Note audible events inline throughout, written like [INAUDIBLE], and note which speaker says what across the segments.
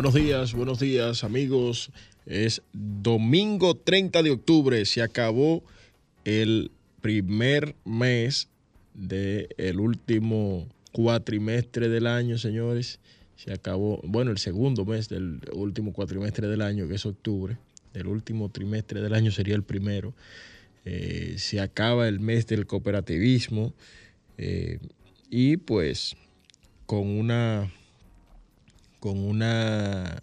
Speaker 1: Buenos días, buenos días amigos. Es domingo 30 de octubre. Se acabó el primer mes del último cuatrimestre del año, señores. Se acabó, bueno, el segundo mes del último cuatrimestre del año, que es octubre. El último trimestre del año sería el primero. Eh, se acaba el mes del cooperativismo. Eh, y pues con una con una,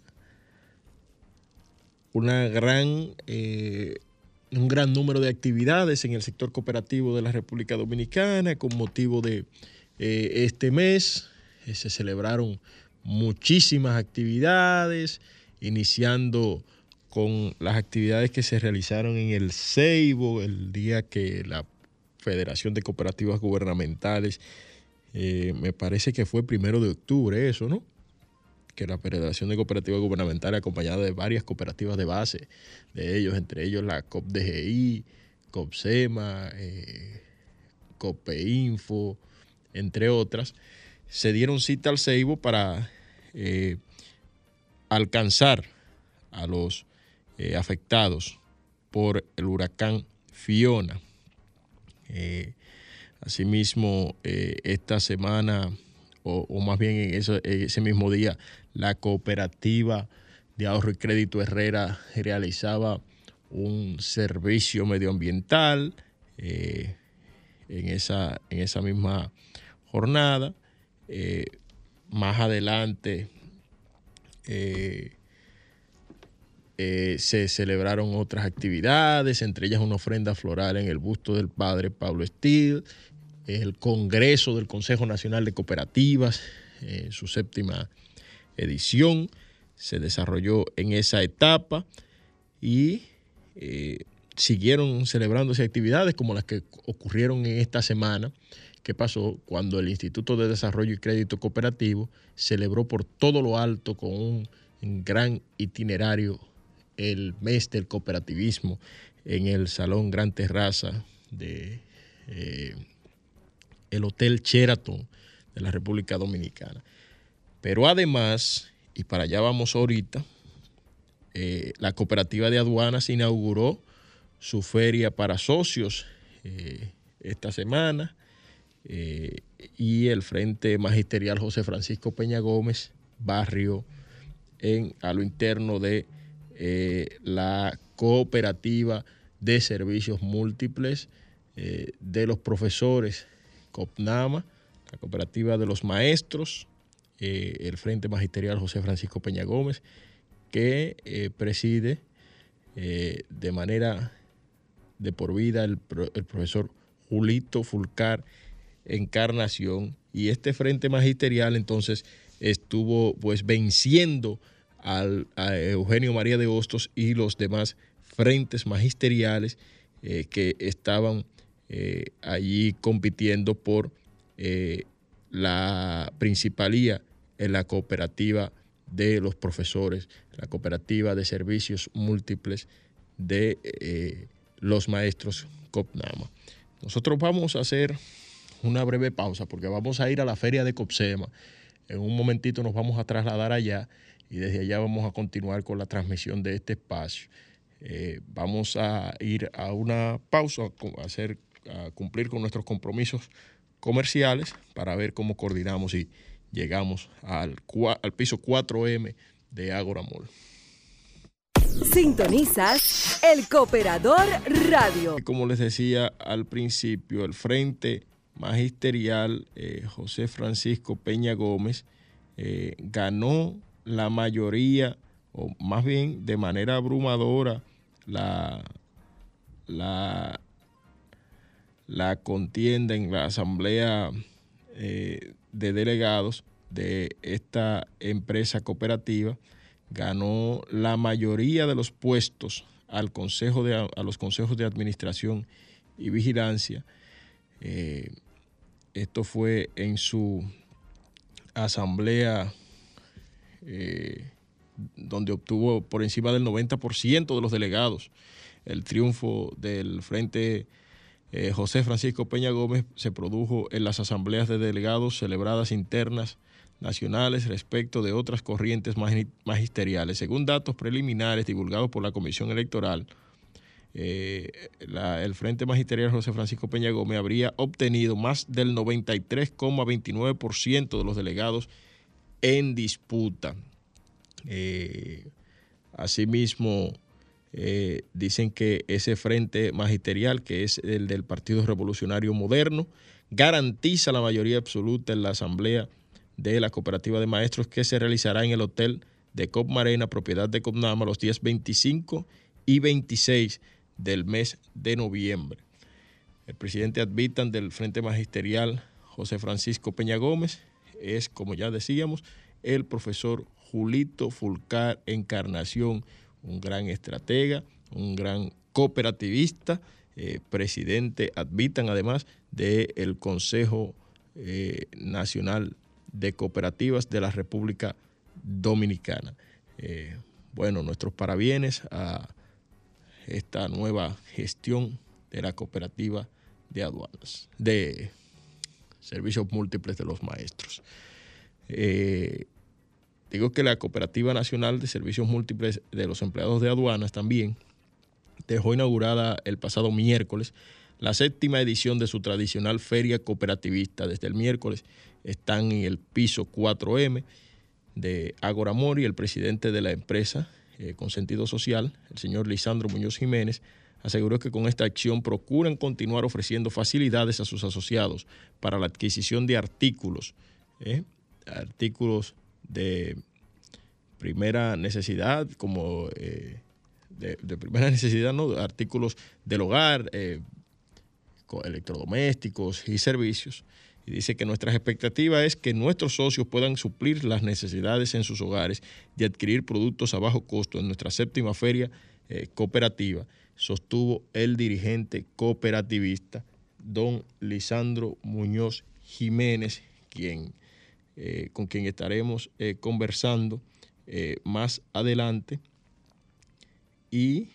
Speaker 1: una gran, eh, un gran número de actividades en el sector cooperativo de la República Dominicana con motivo de eh, este mes. Eh, se celebraron muchísimas actividades, iniciando con las actividades que se realizaron en el Ceibo, el día que la Federación de Cooperativas Gubernamentales, me parece que fue primero de octubre eso, ¿no? Que la Federación de Cooperativas Gubernamentales, acompañada de varias cooperativas de base de ellos, entre ellos la COPDGI, COPSEMA, eh, COPEINFO, entre otras, se dieron cita al CEIBO para eh, alcanzar a los eh, afectados por el huracán Fiona. Asimismo, esta semana, o, más bien en ese mismo día, la cooperativa de ahorro y crédito Herrera realizaba un servicio medioambiental en, esa, en esa misma jornada. más adelante eh, eh, se celebraron otras actividades, entre ellas una ofrenda floral en el busto del padre Pablo Estil, el Congreso del Consejo Nacional de Cooperativas, eh, su séptima edición, se desarrolló en esa etapa y siguieron celebrándose actividades como las que ocurrieron en esta semana ¿Qué pasó cuando el Instituto de Desarrollo y Crédito Cooperativo celebró por todo lo alto con un gran itinerario el mes del cooperativismo en el Salón Gran Terraza de eh, el Hotel Sheraton de la República Dominicana. Pero además, y para allá vamos ahorita, eh, la cooperativa de aduanas inauguró su feria para socios eh, esta semana eh, y el Frente Magisterial José Francisco Peña Gómez, barrio en, a lo interno de la cooperativa de servicios múltiples de los profesores COPNAMA, la cooperativa de los maestros, el Frente Magisterial José Francisco Peña Gómez, que preside de manera de por vida el, profesor Julito Fulcar encarnación. Y este frente magisterial entonces estuvo pues venciendo al, a Eugenio María de Hostos y los demás frentes magisteriales eh, que estaban eh, allí compitiendo por eh, la principalía en la cooperativa de los profesores, la cooperativa de servicios múltiples de los maestros COPNAMA. Nosotros vamos a hacer una breve pausa porque vamos a ir a la feria de Copsema. En un momentito nos vamos a trasladar allá y desde allá vamos a continuar con la transmisión de este espacio. Eh, vamos a ir a una pausa, a, hacer, a cumplir con nuestros compromisos comerciales para ver cómo coordinamos y llegamos al, al piso 4M de Agora Mall.
Speaker 2: Sintonizas el Cooperador Radio.
Speaker 1: Como les decía al principio, el Frente magisterial eh, José Francisco Peña Gómez eh, ganó la mayoría, o más bien de manera abrumadora, la, la, la contienda en la asamblea eh, de delegados de esta empresa cooperativa, ganó la mayoría de los puestos al consejo de, a los consejos de administración y vigilancia. Esto fue en su asamblea eh, donde obtuvo por encima del 90% de los delegados. El triunfo del Frente eh, José Francisco Peña Gómez se produjo en las asambleas de delegados celebradas internas nacionales respecto de otras corrientes magisteriales. Según datos preliminares divulgados por la Comisión Electoral, eh, el Frente Magisterial José Francisco Peña Gómez habría obtenido más del 93,29% de los delegados en disputa. Eh, asimismo, eh, dicen que ese Frente Magisterial, que es el del Partido Revolucionario Moderno, garantiza la mayoría absoluta en la Asamblea de la Cooperativa de Maestros que se realizará en el Hotel de Cop Marena, propiedad de Copnama, los días 25 y 26 del mes de noviembre. El presidente advitan del Frente Magisterial, José Francisco Peña Gómez, es, como ya decíamos, el profesor Julito Fulcar Encarnación, un gran estratega, un gran cooperativista, eh, presidente, advitan además del Consejo eh, Nacional de Cooperativas de la República Dominicana. Eh, bueno, nuestros parabienes a esta nueva gestión de la cooperativa de aduanas, de servicios múltiples de los maestros. Digo que la Cooperativa Nacional de Servicios Múltiples de los Empleados de Aduanas también dejó inaugurada el pasado miércoles la séptima edición de su tradicional feria cooperativista. Desde el miércoles están en el piso 4M de Agora Mori, el presidente de la empresa eh, con sentido social, el señor Lisandro Muñoz Jiménez, aseguró que con esta acción procuran continuar ofreciendo facilidades a sus asociados para la adquisición de artículos, eh, artículos de primera necesidad, como eh, de, primera [LAUGHS] necesidad, ¿no? artículos del hogar, electrodomésticos y servicios. Y dice que nuestra expectativa es que nuestros socios puedan suplir las necesidades en sus hogares de adquirir productos a bajo costo en nuestra séptima feria eh, cooperativa, sostuvo el dirigente cooperativista don Lisandro Muñoz Jiménez, quien, eh, con quien estaremos eh, conversando más adelante. Y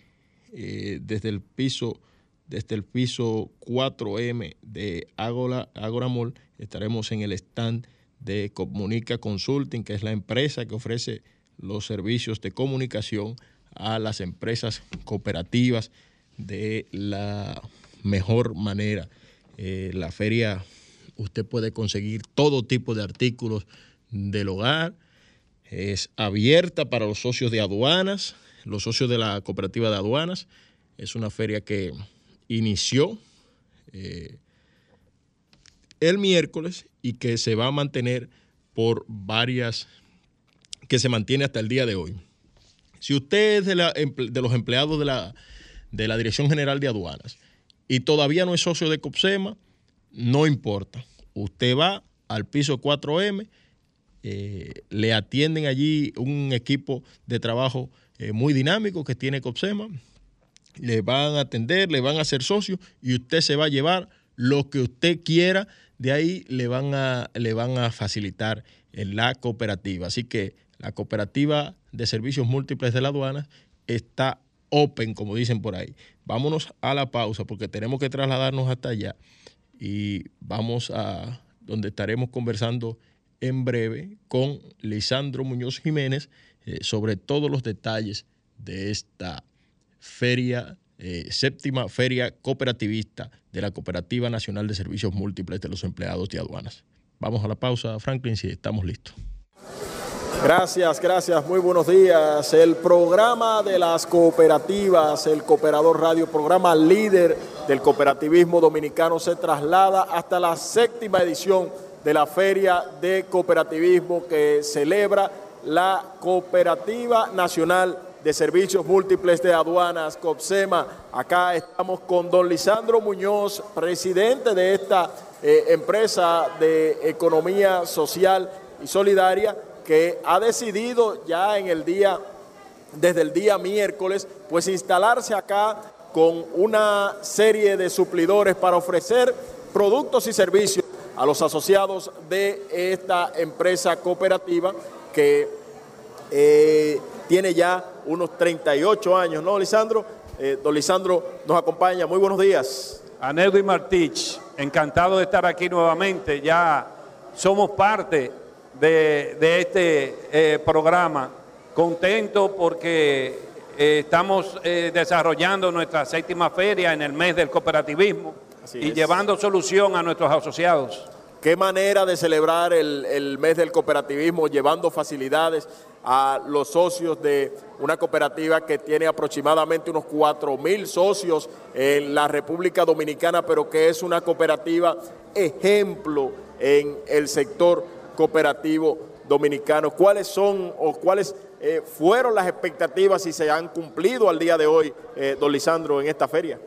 Speaker 1: desde el piso desde el piso 4M de Agora, Agora Mall. Estaremos en el stand de Comunica Consulting, que es la empresa que ofrece los servicios de comunicación a las empresas cooperativas de la mejor manera. Eh, la feria usted puede conseguir todo tipo de artículos del hogar. Es abierta para los socios de aduanas, los socios de la cooperativa de aduanas. Es una feria que inició eh, el miércoles y que se va a mantener por varias, que se mantiene hasta el día de hoy. Si usted es de, los empleados de la, de la Dirección General de Aduanas y todavía no es socio de COPSEMA, no importa. Usted va al piso 4M, eh, le atienden allí un equipo de trabajo eh, muy dinámico que tiene COPSEMA, le van a atender, le van a hacer socio y usted se va a llevar lo que usted quiera, de ahí le van a, le van a facilitar en la cooperativa. Así que la cooperativa de servicios múltiples de la aduana está open, como dicen por ahí. Vámonos a la pausa porque tenemos que trasladarnos hasta allá y vamos a donde estaremos conversando en breve con Lisandro Muñoz Jiménez eh, sobre todos los detalles de esta feria, eh, séptima feria cooperativista de la Cooperativa Nacional de Servicios Múltiples de los Empleados de Aduanas. Vamos a la pausa, Franklin, si estamos listos.
Speaker 3: Gracias, gracias, muy buenos días. El programa de las cooperativas, el Cooperador Radio, programa líder del cooperativismo dominicano, se traslada hasta la séptima edición de la Feria de Cooperativismo que celebra la Cooperativa Nacional de Servicios Múltiples de Aduanas, COPSEMA. Acá estamos con don Lisandro Muñoz, presidente de esta eh, empresa de economía social y solidaria, que ha decidido ya en el día, desde el día miércoles, pues instalarse acá con una serie de suplidores para ofrecer productos y servicios a los asociados de esta empresa cooperativa que eh, tiene ya unos 38 años, ¿no, Lisandro? Eh, don Lisandro nos acompaña. Muy buenos días.
Speaker 4: Anedo y Martich, encantado de estar aquí nuevamente. Ya somos parte de, este eh, programa. Contento porque eh, estamos desarrollando nuestra séptima feria en el mes del cooperativismo y llevando solución a nuestros asociados.
Speaker 3: Qué manera de celebrar el, mes del cooperativismo, llevando facilidades a los socios de una cooperativa que tiene aproximadamente unos 4 mil socios en la República Dominicana, pero que es una cooperativa ejemplo en el sector cooperativo dominicano. ¿Cuáles son o cuáles eh, fueron las expectativas y se han cumplido al día de hoy, eh, don Lisandro, en esta feria?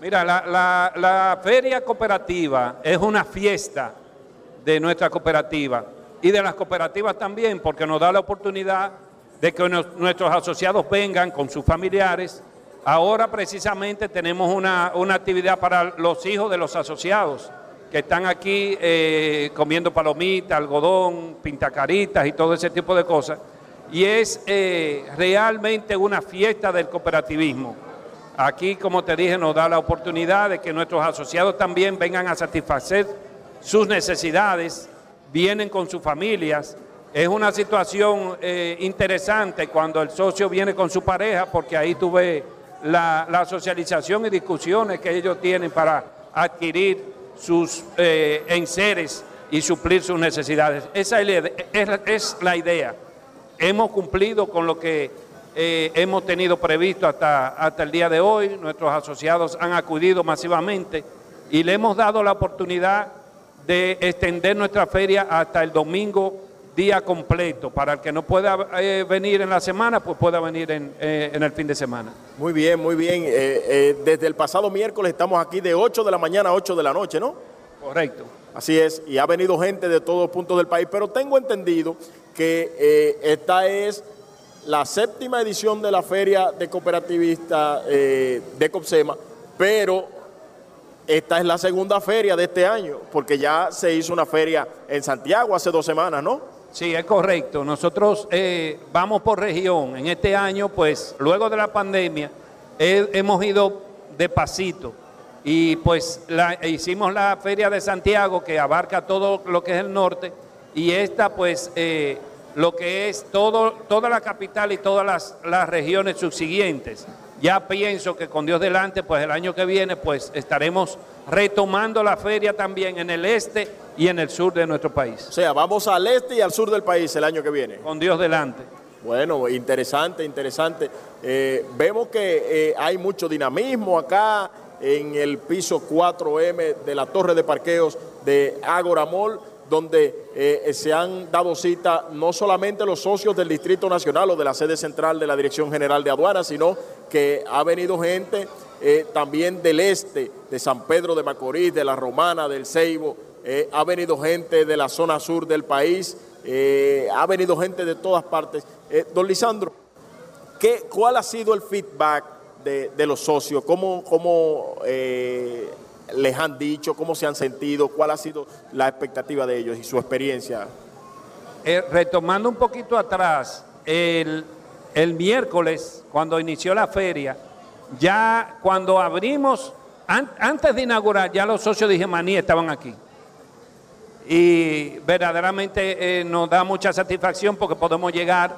Speaker 4: Mira, la feria cooperativa es una fiesta de nuestra cooperativa y de las cooperativas también, porque nos da la oportunidad de que nuestros asociados vengan con sus familiares. Ahora precisamente tenemos una, actividad para los hijos de los asociados que están aquí eh, comiendo palomitas, algodón, pintacaritas y todo ese tipo de cosas. Y es eh, realmente una fiesta del cooperativismo. Aquí, como te dije, nos da la oportunidad de que nuestros asociados también vengan a satisfacer sus necesidades, vienen con sus familias. Es una situación eh, interesante cuando el socio viene con su pareja, porque ahí tú ves la, socialización y discusiones que ellos tienen para adquirir sus eh, enseres y suplir sus necesidades. Esa es la idea. Hemos cumplido con lo que eh, hemos tenido previsto hasta, hasta el día de hoy. Nuestros asociados han acudido masivamente y le hemos dado la oportunidad de extender nuestra feria hasta el domingo día completo. Para el que no pueda eh, venir en la semana, pues pueda venir en, eh, en, el fin de semana.
Speaker 1: Muy bien, muy bien. desde el pasado miércoles estamos aquí de 8 de la mañana a 8 de la noche, ¿no?
Speaker 4: Correcto.
Speaker 1: Así es, y ha venido gente de todos puntos del país, pero tengo entendido que esta es la séptima edición de la feria de cooperativista eh, de COPSEMA, pero esta es la segunda feria de este año, porque ya se hizo una feria en Santiago hace dos semanas, ¿no?
Speaker 4: Sí, es correcto. Nosotros eh, vamos por región. En este año, pues, luego de la pandemia, hemos ido de pasito. Y pues hicimos la feria de Santiago, que abarca todo lo que es el norte, y esta, pues, eh, lo que es todo, toda la capital y todas las, regiones subsiguientes. Ya pienso que con Dios delante, pues el año que viene, pues estaremos retomando la feria también en el este y en el sur de nuestro país.
Speaker 1: O sea, vamos al este y al sur del país el año que viene.
Speaker 4: Con Dios delante.
Speaker 1: Bueno, interesante, interesante. Eh, vemos que eh, hay mucho dinamismo acá en el piso 4M de la torre de parqueos de Agora Mall donde eh, se han dado cita no solamente los socios del Distrito Nacional o de la sede central de la Dirección General de Aduanas, sino que ha venido gente eh, también del este, de San Pedro de Macorís, de la Romana, del Ceibo, eh, ha venido gente de la zona sur del país, ha venido gente de todas partes. don Lisandro, ¿qué, ¿cuál ha sido el feedback de, los socios? ¿Cómo, cómo les han dicho, cómo se han sentido, cuál ha sido la expectativa de ellos y su experiencia.
Speaker 4: Eh, retomando un poquito atrás, el, miércoles, cuando inició la feria, ya cuando abrimos, antes de inaugurar, ya los socios de Gemaní estaban aquí. Y verdaderamente eh, nos da mucha satisfacción porque podemos llegar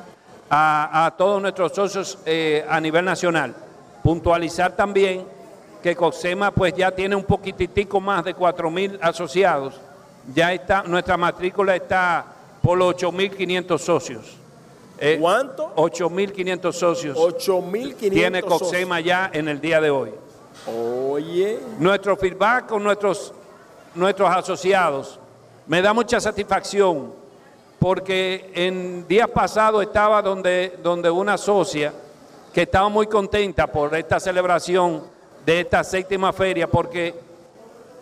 Speaker 4: a, todos nuestros socios eh, a nivel nacional. Puntualizar también que COSEMA pues ya tiene un poquitico más de 4 mil asociados. Ya está, nuestra matrícula está por los 8.500 socios.
Speaker 1: Eh, ¿Cuánto?
Speaker 4: 8.500 socios.
Speaker 1: 8.500
Speaker 4: Tiene COSEMA ya en el día de hoy.
Speaker 1: Oye.
Speaker 4: Nuestro feedback con nuestros, nuestros asociados me da mucha satisfacción porque en días pasados estaba donde, donde una socia que estaba muy contenta por esta celebración de esta séptima feria porque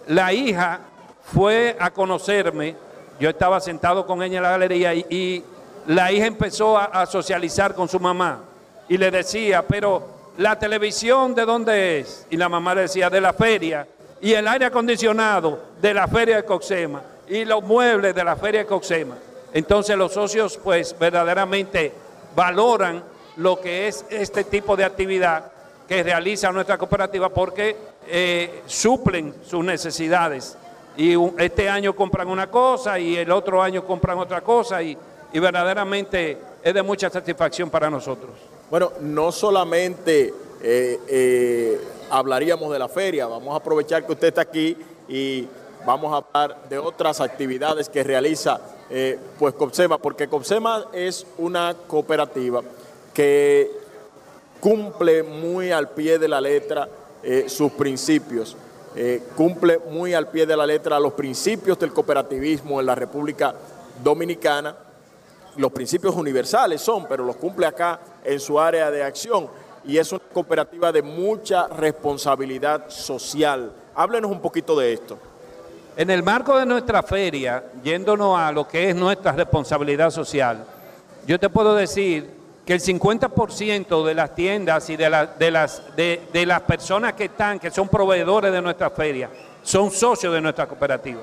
Speaker 4: la hija fue a conocerme, yo estaba sentado con ella en la galería y, la hija empezó a, socializar con su mamá y le decía, pero la televisión de dónde es? Y la mamá le decía, de la feria, y el aire acondicionado de la feria de Coxema, y los muebles de la feria de Coxema. Entonces los socios pues verdaderamente valoran lo que es este tipo de actividad que realiza nuestra cooperativa porque eh, suplen sus necesidades. Y este año compran una cosa y el otro año compran otra cosa y, verdaderamente es de mucha satisfacción para nosotros.
Speaker 1: Bueno, no solamente eh, eh, hablaríamos de la feria, vamos a aprovechar que usted está aquí y vamos a hablar de otras actividades que realiza pues COPSEMA, porque COPSEMA es una cooperativa que cumple muy al pie de la letra eh, sus principios, eh, cumple muy al pie de la letra los principios del cooperativismo en la República Dominicana. Los principios universales son, pero los cumple acá en su área de acción y es una cooperativa de mucha responsabilidad social. Háblenos un poquito de esto.
Speaker 4: En el marco de nuestra feria, yéndonos a lo que es nuestra responsabilidad social, yo te puedo decir que el 50% de las tiendas y de, de, las, de, las personas que están, que son proveedores de nuestra feria, son socios de nuestra cooperativa.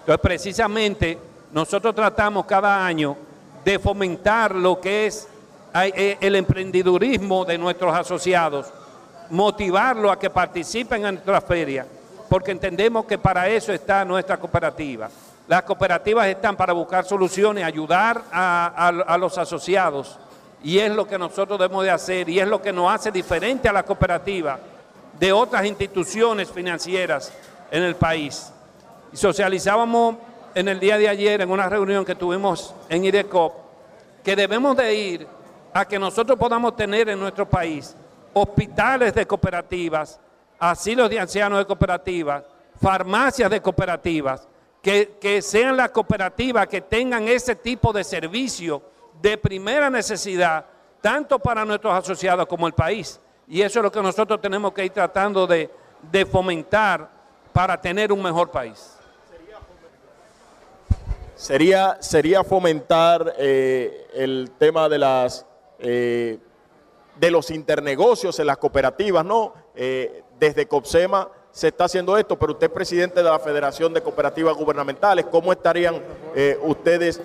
Speaker 4: Entonces, precisamente, nosotros tratamos cada año de fomentar lo que es eh, el emprendedurismo de nuestros asociados, motivarlos a que participen en nuestra feria, porque entendemos que para eso está nuestra cooperativa. Las cooperativas están para buscar soluciones, ayudar a los asociados y es lo que nosotros debemos de hacer y es lo que nos hace diferente a la cooperativa de otras instituciones financieras en el país. Socializábamos en el día de ayer en una reunión que tuvimos en IDECOP que debemos de ir a que nosotros podamos tener en nuestro país hospitales de cooperativas, asilos de ancianos de cooperativas, farmacias de cooperativas, que, sean las cooperativas que tengan ese tipo de servicio de primera necesidad, tanto para nuestros asociados como el país. Y eso es lo que nosotros tenemos que ir tratando de, fomentar para tener un mejor país.
Speaker 1: Sería, sería fomentar eh, el tema de las eh, de los internegocios en las cooperativas, ¿no? Eh, desde COPSEMA se está haciendo esto, pero usted es presidente de la Federación de Cooperativas Gubernamentales, ¿cómo estarían ustedes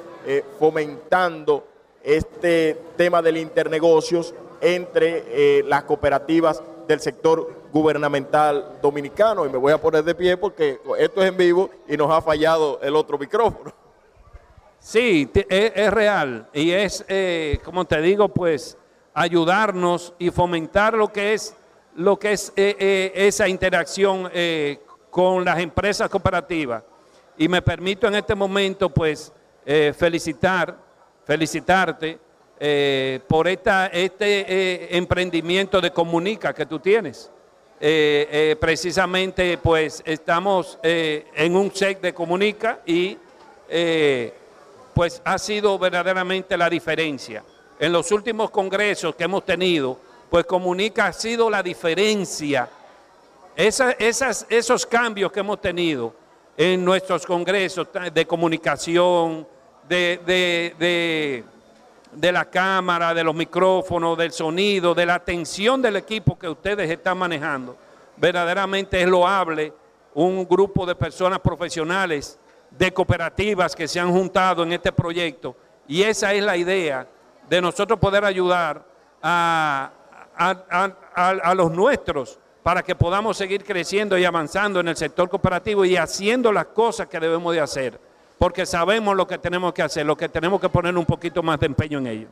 Speaker 1: fomentando este tema del internegocios entre eh, las cooperativas del sector gubernamental dominicano. Y me voy a poner de pie porque esto es en vivo y nos ha fallado el otro micrófono.
Speaker 4: Sí, es, real y es, eh, como te digo, pues ayudarnos y fomentar lo que es, lo que es eh, esa interacción con las empresas cooperativas. Y me permito en este momento, pues, felicitar felicitarte eh, por esta, este eh, emprendimiento de comunica que tú tienes. Eh, precisamente pues estamos en un set de comunica y pues ha sido verdaderamente la diferencia. En los últimos congresos que hemos tenido, pues comunica ha sido la diferencia. esas, esos cambios que hemos tenido en nuestros congresos de comunicación, de, de, la cámara, de los micrófonos, del sonido, de la atención del equipo que ustedes están manejando. Verdaderamente es loable un grupo de personas profesionales, de cooperativas que se han juntado en este proyecto y esa es la idea de nosotros poder ayudar a, a, los nuestros para que podamos seguir creciendo y avanzando en el sector cooperativo y haciendo las cosas que debemos de hacer porque sabemos lo que tenemos que hacer, lo que tenemos que poner un poquito más de empeño en ello.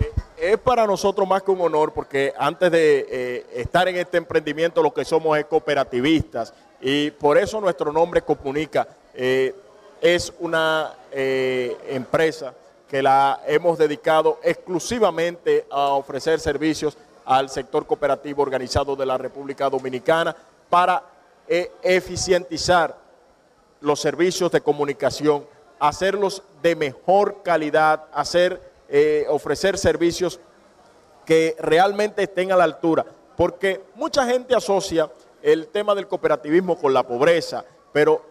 Speaker 1: Eh, es para nosotros más que un honor porque antes de eh, estar en este emprendimiento lo que somos es cooperativistas y por eso nuestro nombre Comunica eh, es una empresa que la hemos dedicado exclusivamente a ofrecer servicios al sector cooperativo organizado de la República Dominicana para eficientizar los servicios de comunicación, hacerlos de mejor calidad, hacer, eh, ofrecer servicios que realmente estén a la altura, porque mucha gente asocia el tema del cooperativismo con la pobreza, pero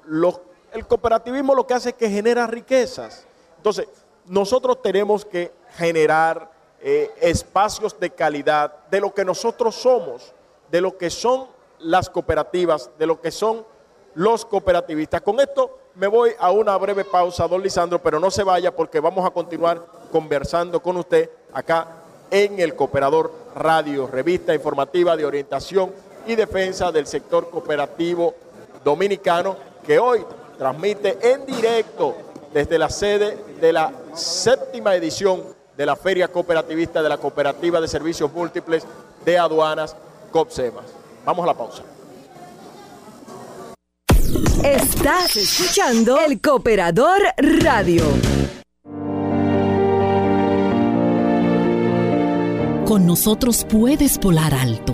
Speaker 1: el cooperativismo lo que hace es que genera riquezas. Entonces, nosotros tenemos que generar eh, espacios de calidad de lo que nosotros somos, de lo que son las cooperativas, de lo que son los cooperativistas. Con esto me voy a una breve pausa, don Lisandro, pero no se vaya porque vamos a continuar conversando con usted acá en el Cooperador Radio, revista informativa de orientación y defensa del sector cooperativo dominicano, que hoy transmite en directo desde la sede de la séptima edición de la Feria Cooperativista de la Cooperativa de Servicios Múltiples de Aduanas, COPSEMAS. Vamos a la pausa.
Speaker 2: Estás escuchando El Cooperador Radio.
Speaker 5: Con nosotros puedes volar alto,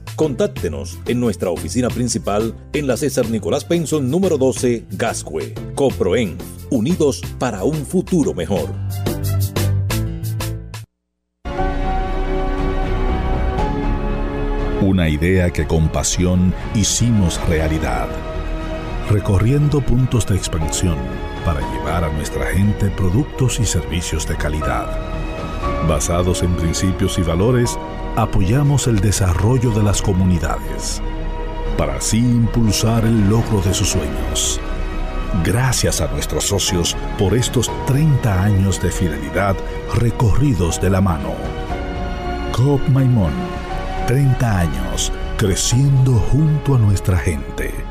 Speaker 6: Contáctenos en nuestra oficina principal en la César Nicolás Penson número 12, Gascue. Coproen, unidos para un futuro mejor.
Speaker 7: Una idea que con pasión hicimos realidad, recorriendo puntos de expansión para llevar a nuestra gente productos y servicios de calidad. Basados en principios y valores, apoyamos el desarrollo de las comunidades, para así impulsar el logro de sus sueños. Gracias a nuestros socios por estos 30 años de fidelidad recorridos de la mano. Coop Maimón 30 años creciendo junto a nuestra gente.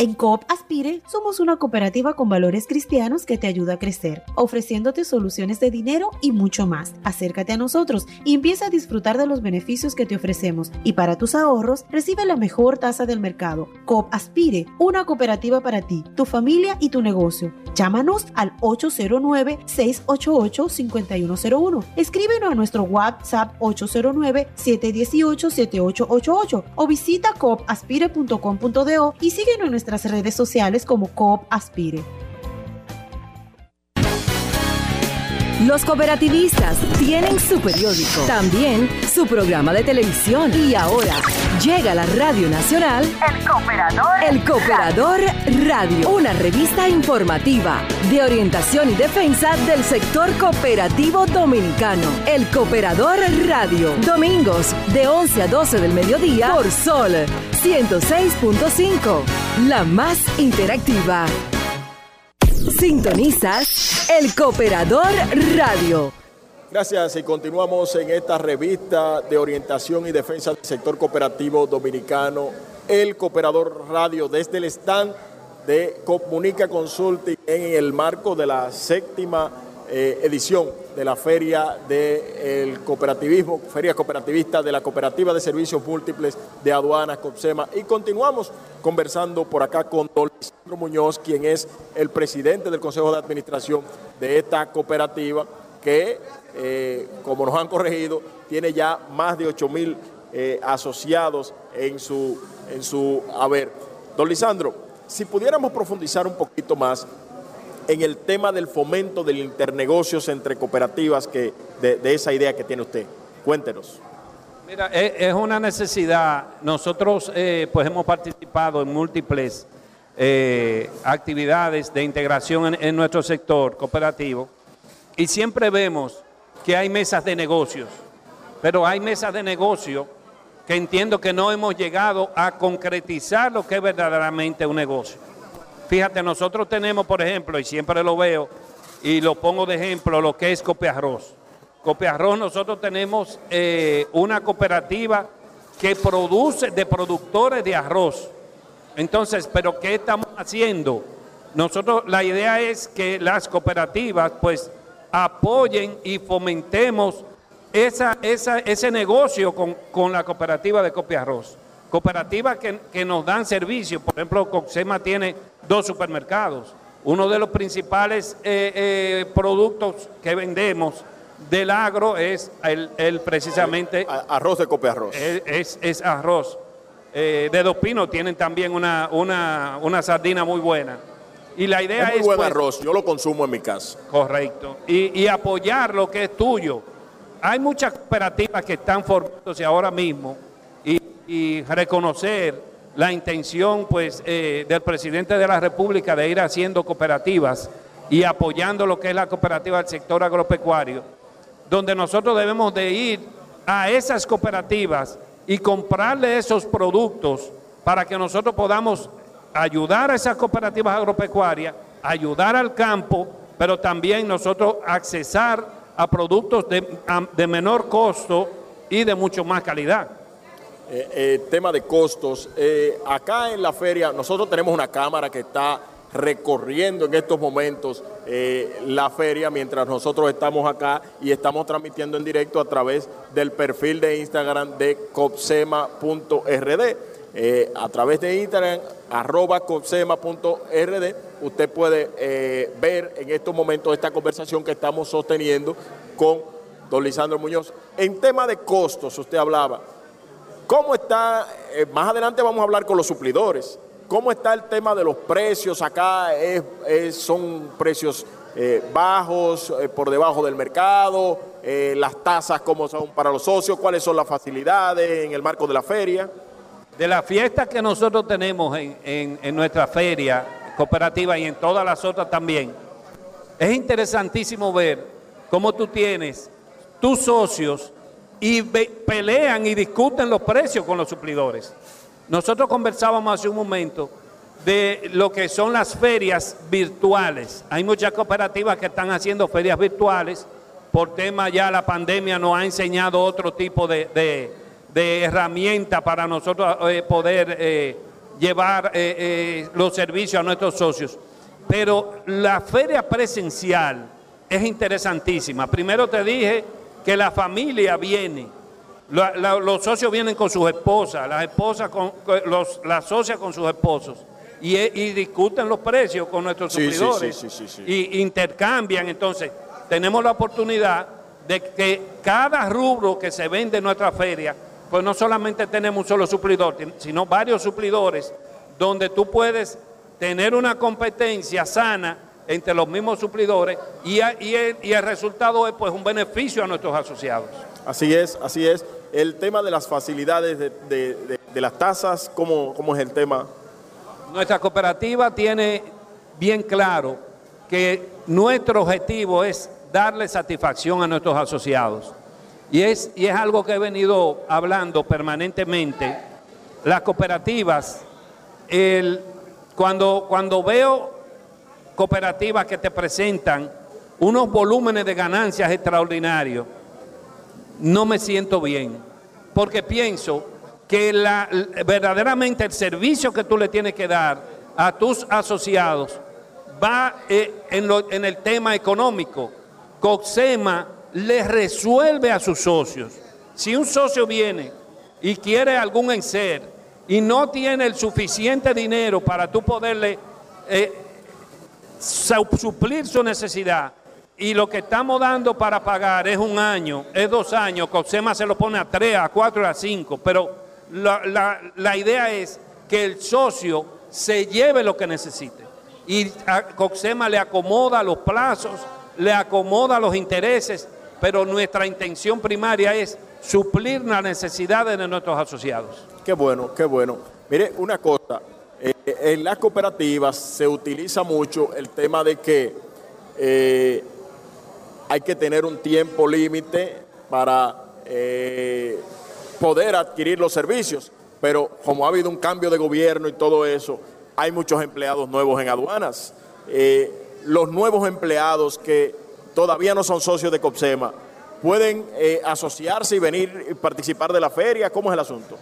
Speaker 8: En Coop Aspire somos una cooperativa con valores cristianos que te ayuda a crecer, ofreciéndote soluciones de dinero y mucho más. Acércate a nosotros y empieza a disfrutar de los beneficios que te ofrecemos y para tus ahorros recibe la mejor tasa del mercado. Coop Aspire, una cooperativa para ti, tu familia y tu negocio. Llámanos al 809-688-5101. Escríbenos a nuestro WhatsApp 809-718-7888 o visita coopaspire.com.do y síguenos en nuestra redes sociales como Coop Aspire.
Speaker 2: Los cooperativistas tienen su periódico, también su programa de televisión y ahora llega a la Radio Nacional El Cooperador. El Cooperador Radio, una revista informativa de orientación y defensa del sector cooperativo dominicano. El Cooperador Radio, domingos de 11 a 12 del mediodía por Sol 106.5, la más interactiva. Sintonizas El Cooperador Radio.
Speaker 1: Gracias y continuamos en esta revista de orientación y defensa del sector cooperativo dominicano, El Cooperador Radio, desde el stand de Comunica Consulting en el marco de la séptima eh, edición de la Feria del Cooperativismo, Feria Cooperativista de la Cooperativa de Servicios Múltiples de Aduanas, COPSEMA. Y continuamos conversando por acá con don Lisandro Muñoz, quien es el presidente del Consejo de Administración de esta cooperativa, que, eh, como nos han corregido, tiene ya más de 8 mil eh, asociados en su, en su haber. Don Lisandro, si pudiéramos profundizar un poquito más en el tema del fomento del internegocios entre cooperativas que, de, esa idea que tiene usted. Cuéntenos.
Speaker 4: Mira, es, una necesidad. Nosotros eh, pues hemos participado en múltiples eh, actividades de integración en, nuestro sector cooperativo y siempre vemos que hay mesas de negocios, pero hay mesas de negocio que entiendo que no hemos llegado a concretizar lo que es verdaderamente un negocio. Fíjate, nosotros tenemos, por ejemplo, y siempre lo veo, y lo pongo de ejemplo, lo que es Copia Arroz. Copia Arroz, nosotros tenemos eh, una cooperativa que produce de productores de arroz. Entonces, ¿pero qué estamos haciendo? Nosotros, la idea es que las cooperativas, pues, apoyen y fomentemos esa, ese negocio con, con la cooperativa de Copia Arroz cooperativas que, nos dan servicio. Por ejemplo, Coxema tiene dos supermercados. Uno de los principales eh, eh, productos que vendemos del agro es el, precisamente...
Speaker 1: arroz de Copia Arroz.
Speaker 4: Es, arroz. Eh, de Dos Pinos tienen también una, una, sardina muy buena. Y la idea es...
Speaker 1: Muy buen pues, arroz, yo lo consumo en mi casa.
Speaker 4: Correcto. Y, y apoyar lo que es tuyo. Hay muchas cooperativas que están formándose ahora mismo y reconocer la intención pues, eh, del presidente de la República de ir haciendo cooperativas y apoyando lo que es la cooperativa del sector agropecuario, donde nosotros debemos de ir a esas cooperativas y comprarle esos productos para que nosotros podamos ayudar a esas cooperativas agropecuarias, ayudar al campo, pero también nosotros accesar a productos de, de menor costo y de mucho más calidad.
Speaker 1: Eh, tema de costos. acá en la feria nosotros tenemos una cámara que está recorriendo en estos momentos la feria mientras nosotros estamos acá y estamos transmitiendo en directo a través del perfil de Instagram de copsema.rd. Eh, a través de Instagram, arroba copsema.rd, usted puede eh, ver en estos momentos esta conversación que estamos sosteniendo con don Lisandro Muñoz. En tema de costos, usted hablaba, ¿cómo está? Eh, más adelante vamos a hablar con los suplidores. ¿Cómo está el tema de los precios? Acá son precios bajos, por debajo del mercado, las tasas cómo son para los socios, cuáles son las facilidades en el marco de la feria
Speaker 4: de la fiesta que nosotros tenemos en, nuestra feria cooperativa y en todas las otras también, es interesantísimo ver cómo tú tienes tus socios y pelean y discuten los precios con los suplidores. Nosotros conversábamos hace un momento de lo que son las ferias virtuales. Hay muchas cooperativas que están haciendo ferias virtuales. Por tema ya la pandemia nos ha enseñado otro tipo de, de herramienta para nosotros eh, poder eh, llevar eh, los servicios a nuestros socios. Pero la feria presencial es interesantísima. Primero te dije que la familia viene, los socios vienen con sus esposas, las esposas con, los, las socias con sus esposos. Y, discuten los precios con nuestros sí, y intercambian. Entonces, tenemos la oportunidad de que cada rubro que se vende en nuestra feria pues no solamente tenemos un solo suplidor, sino varios suplidores donde tú puedes tener una competencia sana entre los mismos suplidores y, el, resultado es pues un beneficio a nuestros asociados.
Speaker 1: Así es, así es. El tema de las facilidades de, las tasas, ¿cómo, ¿cómo es el tema?
Speaker 4: Nuestra cooperativa tiene bien claro que nuestro objetivo es darle satisfacción a nuestros asociados. Y es, y es algo que he venido hablando permanentemente. Las cooperativas, el, cuando, cuando veo cooperativas que te presentan unos volúmenes de ganancias extraordinarios, no me siento bien, porque pienso que la, verdaderamente el servicio que tú le tienes que dar a tus asociados va eh, en, en el tema económico. Coxema le resuelve a sus socios. Si un socio viene y quiere algún enser y no tiene el suficiente dinero para tú poderle eh, suplir su necesidad, y lo que estamos dando para pagar es un año, es dos años, Coxema se lo pone a tres, a cuatro, a cinco, pero la, la idea es que el socio se lleve lo que necesite. Y a Coxema le acomoda los plazos, le acomoda los intereses pero nuestra intención primaria es suplir las necesidades de nuestros asociados.
Speaker 1: Qué bueno, qué bueno. Mire, una cosa, eh, en las cooperativas se utiliza mucho el tema de que eh, hay que tener un tiempo límite para eh, poder adquirir los servicios, pero como ha habido un cambio de gobierno y todo eso, hay muchos empleados nuevos en aduanas. los nuevos empleados que todavía no son socios de COPSEMA, pueden asociarse y venir y participar de la feria? ¿Cómo es el asunto?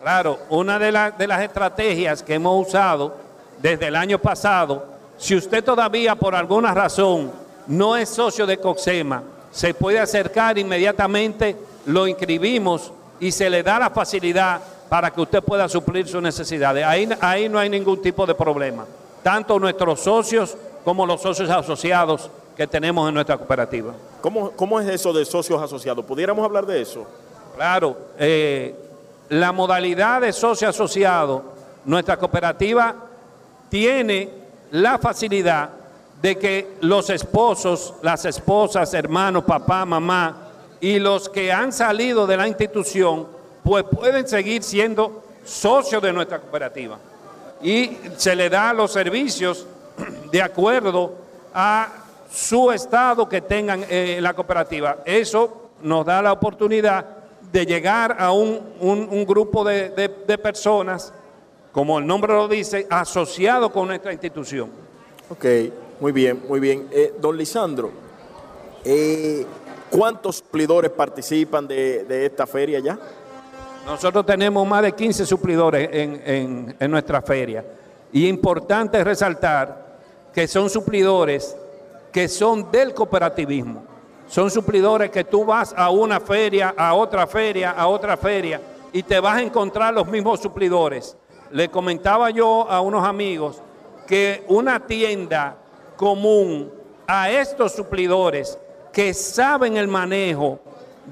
Speaker 4: Claro, una de, de las estrategias que hemos usado desde el año pasado, si usted todavía por alguna razón no es socio de COPSEMA, se puede acercar inmediatamente, lo inscribimos y se le da la facilidad para que usted pueda suplir sus necesidades. Ahí, ahí no hay ningún tipo de problema. Tanto nuestros socios como los socios asociados que tenemos en nuestra cooperativa.
Speaker 1: ¿Cómo, cómo es eso de socios asociados? ¿Pudiéramos hablar de eso?
Speaker 4: Claro, eh, la modalidad de socio asociado, nuestra cooperativa tiene la facilidad de que los esposos, las esposas, hermanos, papá, mamá y los que han salido de la institución, pues pueden seguir siendo socios de nuestra cooperativa. Y se le da los servicios [CLEARS THROAT] de acuerdo a su estado que tengan en eh, la cooperativa. Eso nos da la oportunidad de llegar a un, grupo de, personas, como el nombre lo dice, asociado con nuestra institución.
Speaker 1: Ok, muy bien, muy bien. Eh, don Lisandro, eh, ¿cuántos suplidores participan de, esta feria ya?
Speaker 4: Nosotros tenemos más de 15 suplidores en, en nuestra feria. Y importante resaltar que son suplidores que son del cooperativismo. Son suplidores que tú vas a una feria, a otra feria, a otra feria y te vas a encontrar los mismos suplidores. Le comentaba yo a unos amigos que una tienda común a estos suplidores que saben el manejo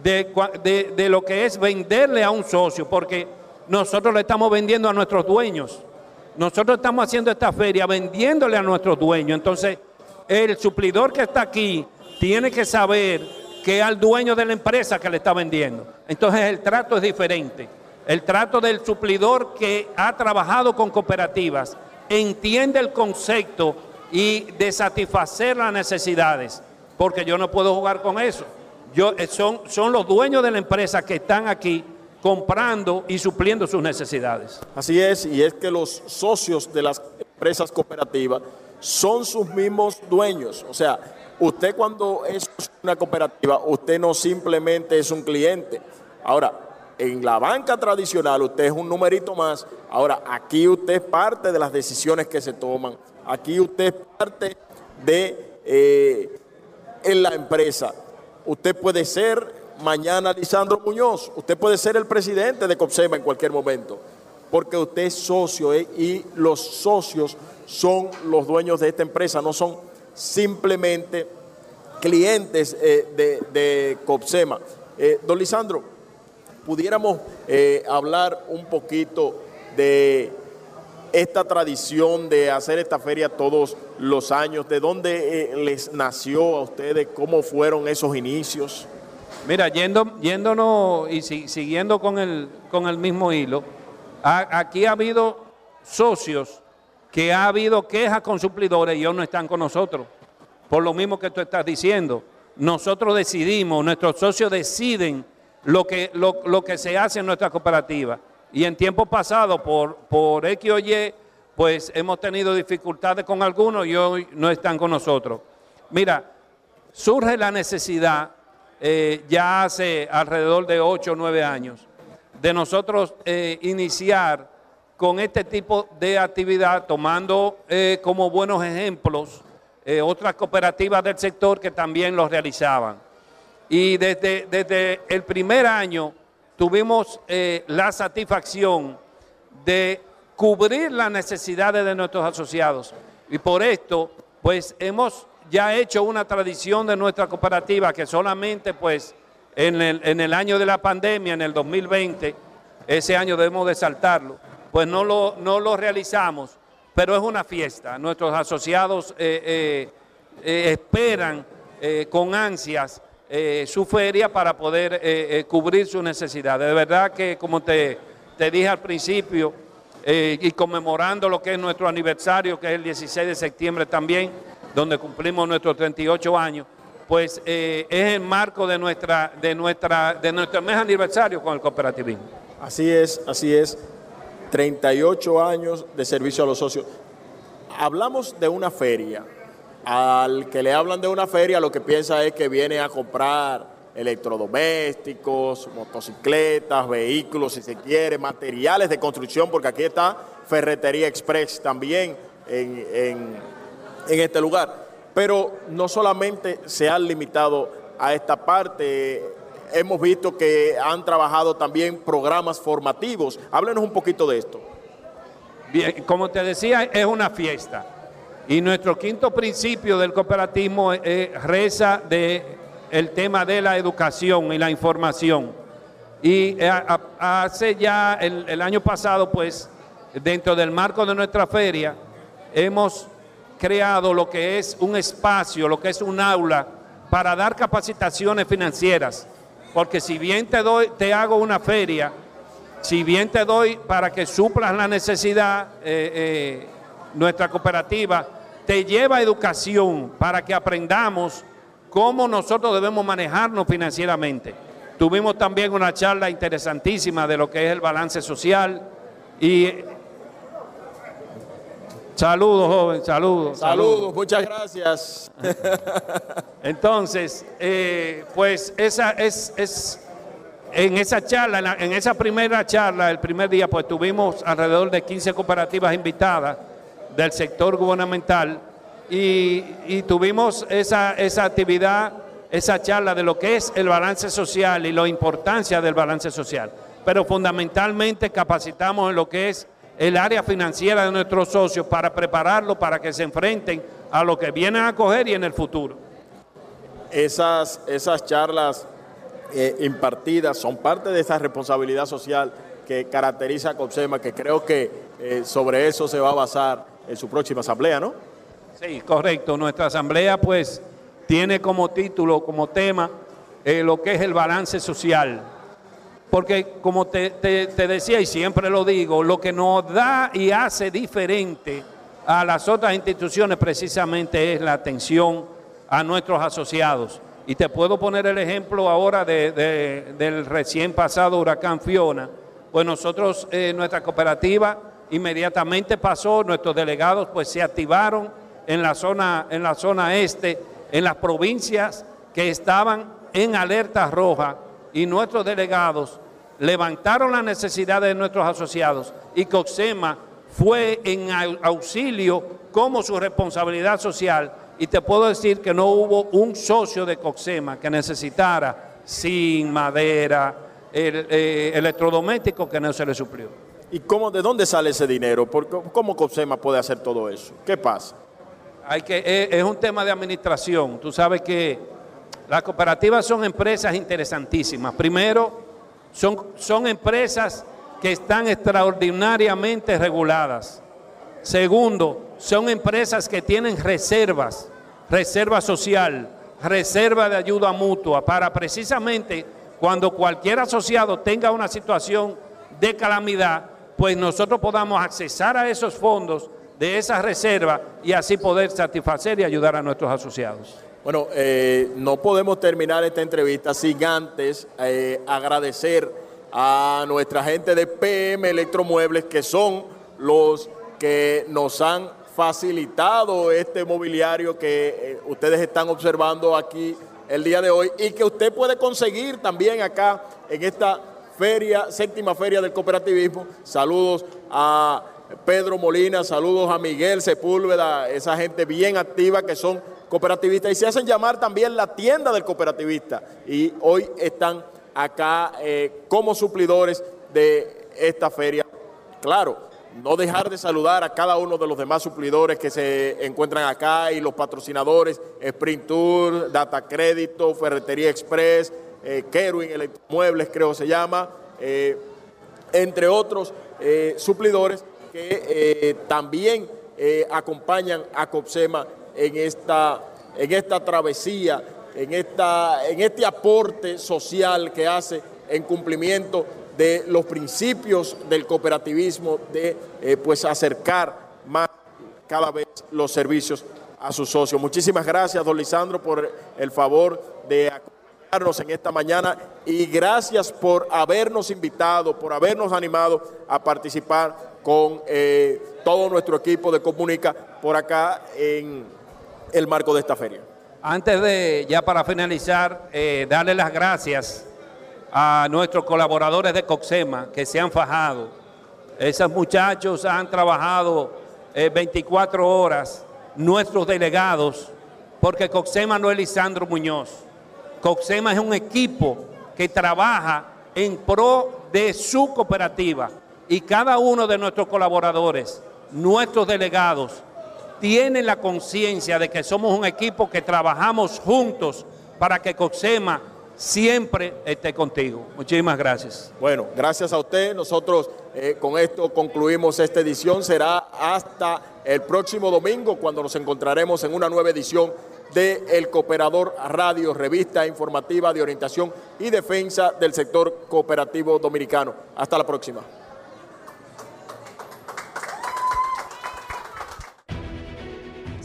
Speaker 4: de, de, lo que es venderle a un socio, porque nosotros le estamos vendiendo a nuestros dueños. Nosotros estamos haciendo esta feria vendiéndole a nuestros dueños. Entonces, el suplidor que está aquí tiene que saber que es al dueño de la empresa que le está vendiendo. Entonces, el trato es diferente. El trato del suplidor que ha trabajado con cooperativas entiende el concepto y de satisfacer las necesidades, porque yo no puedo jugar con eso. Yo, eh, son, son los dueños de la empresa que están aquí comprando y supliendo sus necesidades.
Speaker 1: Así es, y es que los socios de las empresas cooperativas son sus mismos dueños. O sea, usted cuando es una cooperativa, usted no simplemente es un cliente. Ahora, en la banca tradicional usted es un numerito más. Ahora, aquí usted es parte de las decisiones que se toman. Aquí usted es parte de eh, la empresa. Usted puede ser mañana Lisandro Muñoz. Usted puede ser el presidente de COPSEMA en cualquier momento. Porque usted es socio eh, y los socios son los dueños de esta empresa, no son simplemente clientes eh, de, de, COPSEMA. don Lisandro, pudiéramos eh, hablar un poquito de esta tradición de hacer esta feria todos los años, de dónde eh, les nació a ustedes, cómo fueron esos inicios.
Speaker 4: Mira, yendo, yéndonos y siguiendo con el, con el mismo hilo, aquí ha habido socios que ha habido quejas con suplidores y ellos no están con nosotros, por lo mismo que tú estás diciendo. Nosotros decidimos, nuestros socios deciden lo que, lo, que se hace en nuestra cooperativa. Y en tiempo pasado, por, por X o Y, pues hemos tenido dificultades con algunos y hoy no están con nosotros. Mira, surge la necesidad, eh, ya hace alrededor de 8 o 9 años, de nosotros eh, iniciar con este tipo de actividad, tomando eh, como buenos ejemplos otras cooperativas del sector que también lo realizaban. Y desde, desde el primer año tuvimos eh, la satisfacción de cubrir las necesidades de nuestros asociados. Y por esto, pues hemos ya hecho una tradición de nuestra cooperativa que solamente pues en el, en el año de la pandemia, en el 2020, ese año debemos de saltarlo, pues no lo, no lo realizamos, pero es una fiesta. Nuestros asociados eh, eh, esperan con ansias eh, su feria para poder eh, eh, cubrir sus necesidades. De verdad que, como te, te dije al principio, y conmemorando lo que es nuestro aniversario, que es el 16 de septiembre también, donde cumplimos nuestros 38 años, pues es el marco de, nuestra, de, nuestra, de nuestro mes aniversario con el cooperativismo.
Speaker 1: Así es, así es. 38 años de servicio a los socios. Hablamos de una feria, al que le hablan de una feria, lo que piensa es que viene a comprar electrodomésticos, motocicletas, vehículos, si se quiere, materiales de construcción, porque aquí está Ferretería Express también en, este lugar. Pero no solamente se han limitado a esta parte, hemos visto que han trabajado también programas formativos. Háblenos un poquito de esto.
Speaker 4: Bien, como te decía, es una fiesta. Y nuestro quinto principio del cooperativismo reza de el tema de la educación y la información. Y eh, hace ya el, año pasado, pues, dentro del marco de nuestra feria, hemos creado lo que es un espacio, lo que es un aula para dar capacitaciones financieras. Porque si bien te doy, te hago una feria, si bien te doy para que suplas la necesidad, eh, eh, nuestra cooperativa te lleva a educación para que aprendamos cómo nosotros debemos manejarnos financieramente. Tuvimos también una charla interesantísima de lo que es el balance social y saludos joven, saludos.
Speaker 1: Saludos, muchas gracias. [LAUGHS]
Speaker 4: Entonces, eh, pues esa es, es en esa charla, en, esa primera charla, el primer día, pues tuvimos alrededor de 15 cooperativas invitadas del sector gubernamental y, tuvimos esa, esa actividad, esa charla de lo que es el balance social y la importancia del balance social. Pero fundamentalmente capacitamos en lo que es el área financiera de nuestros socios para prepararlo para que se enfrenten a lo que vienen a coger y en el futuro.
Speaker 1: Esas, esas charlas eh, impartidas son parte de esa responsabilidad social que caracteriza a COPSEMA, que creo que eh, sobre eso se va a basar en su próxima asamblea, ¿no?
Speaker 4: Sí, correcto. Nuestra asamblea pues tiene como título, como tema, eh, lo que es el balance social. Porque como te, te, decía y siempre lo digo, lo que nos da y hace diferente a las otras instituciones precisamente es la atención a nuestros asociados. Y te puedo poner el ejemplo ahora del recién pasado huracán Fiona. Pues nosotros, eh, nuestra cooperativa inmediatamente pasó, nuestros delegados pues se activaron en la zona, en la zona este, en las provincias que estaban en alerta roja y nuestros delegados levantaron las necesidades de nuestros asociados y COXEMA fue en auxilio como su responsabilidad social y te puedo decir que no hubo un socio de Coxema que necesitara sin madera, el, eh, electrodoméstico que no se le suplió.
Speaker 1: ¿Y cómo, de dónde sale ese dinero? ¿Cómo Coxema puede hacer todo eso? ¿Qué pasa?
Speaker 4: Hay que, es, es un tema de administración. Tú sabes que las cooperativas son empresas interesantísimas. Primero, son, son empresas que están extraordinariamente reguladas. Segundo, son empresas que tienen reservas, reserva social, reserva de ayuda mutua, para precisamente cuando cualquier asociado tenga una situación de calamidad, pues nosotros podamos accesar a esos fondos de esa reserva y así poder satisfacer y ayudar a nuestros asociados.
Speaker 1: Bueno, eh, no podemos terminar esta entrevista sin antes eh, agradecer a nuestra gente de PM Electromuebles, que son los que nos han facilitado este mobiliario que eh, ustedes están observando aquí el día de hoy y que usted puede conseguir también acá en esta feria, séptima feria del cooperativismo. Saludos a Pedro Molina, saludos a Miguel Sepúlveda, esa gente bien activa que son cooperativistas y se hacen llamar también la tienda del cooperativista y hoy están acá eh, como suplidores de esta feria. Claro, no dejar de saludar a cada uno de los demás suplidores que se encuentran acá y los patrocinadores, Sprint Tour, Data Crédito, Ferretería Express, eh, Kerwin Electromuebles creo se llama, eh, entre otros eh, suplidores que también acompañan a COPSEMA en esta, en esta travesía, en, esta, en este aporte social que hace en cumplimiento de los principios del cooperativismo, de eh, pues acercar más cada vez los servicios a sus socios. Muchísimas gracias, don Lisandro, por el favor de acompañarnos en esta mañana y gracias por habernos invitado, por habernos animado a participar con eh, todo nuestro equipo de Comunica por acá en el marco de esta feria.
Speaker 4: Antes de, ya para finalizar, eh, darle las gracias a nuestros colaboradores de Coxema que se han fajado. Esos muchachos han trabajado 24 eh, horas, nuestros delegados, porque Coxema no es Lisandro Muñoz. Coxema es un equipo que trabaja en pro de su cooperativa y cada uno de nuestros colaboradores, nuestros delegados, tienen la conciencia de que somos un equipo que trabajamos juntos para que Coxema siempre esté contigo. Muchísimas gracias.
Speaker 1: Bueno, gracias a usted. Nosotros eh, con esto concluimos esta edición. Será hasta el próximo domingo cuando nos encontraremos en una nueva edición de El Cooperador Radio, revista informativa de orientación y defensa del sector cooperativo dominicano. Hasta la próxima.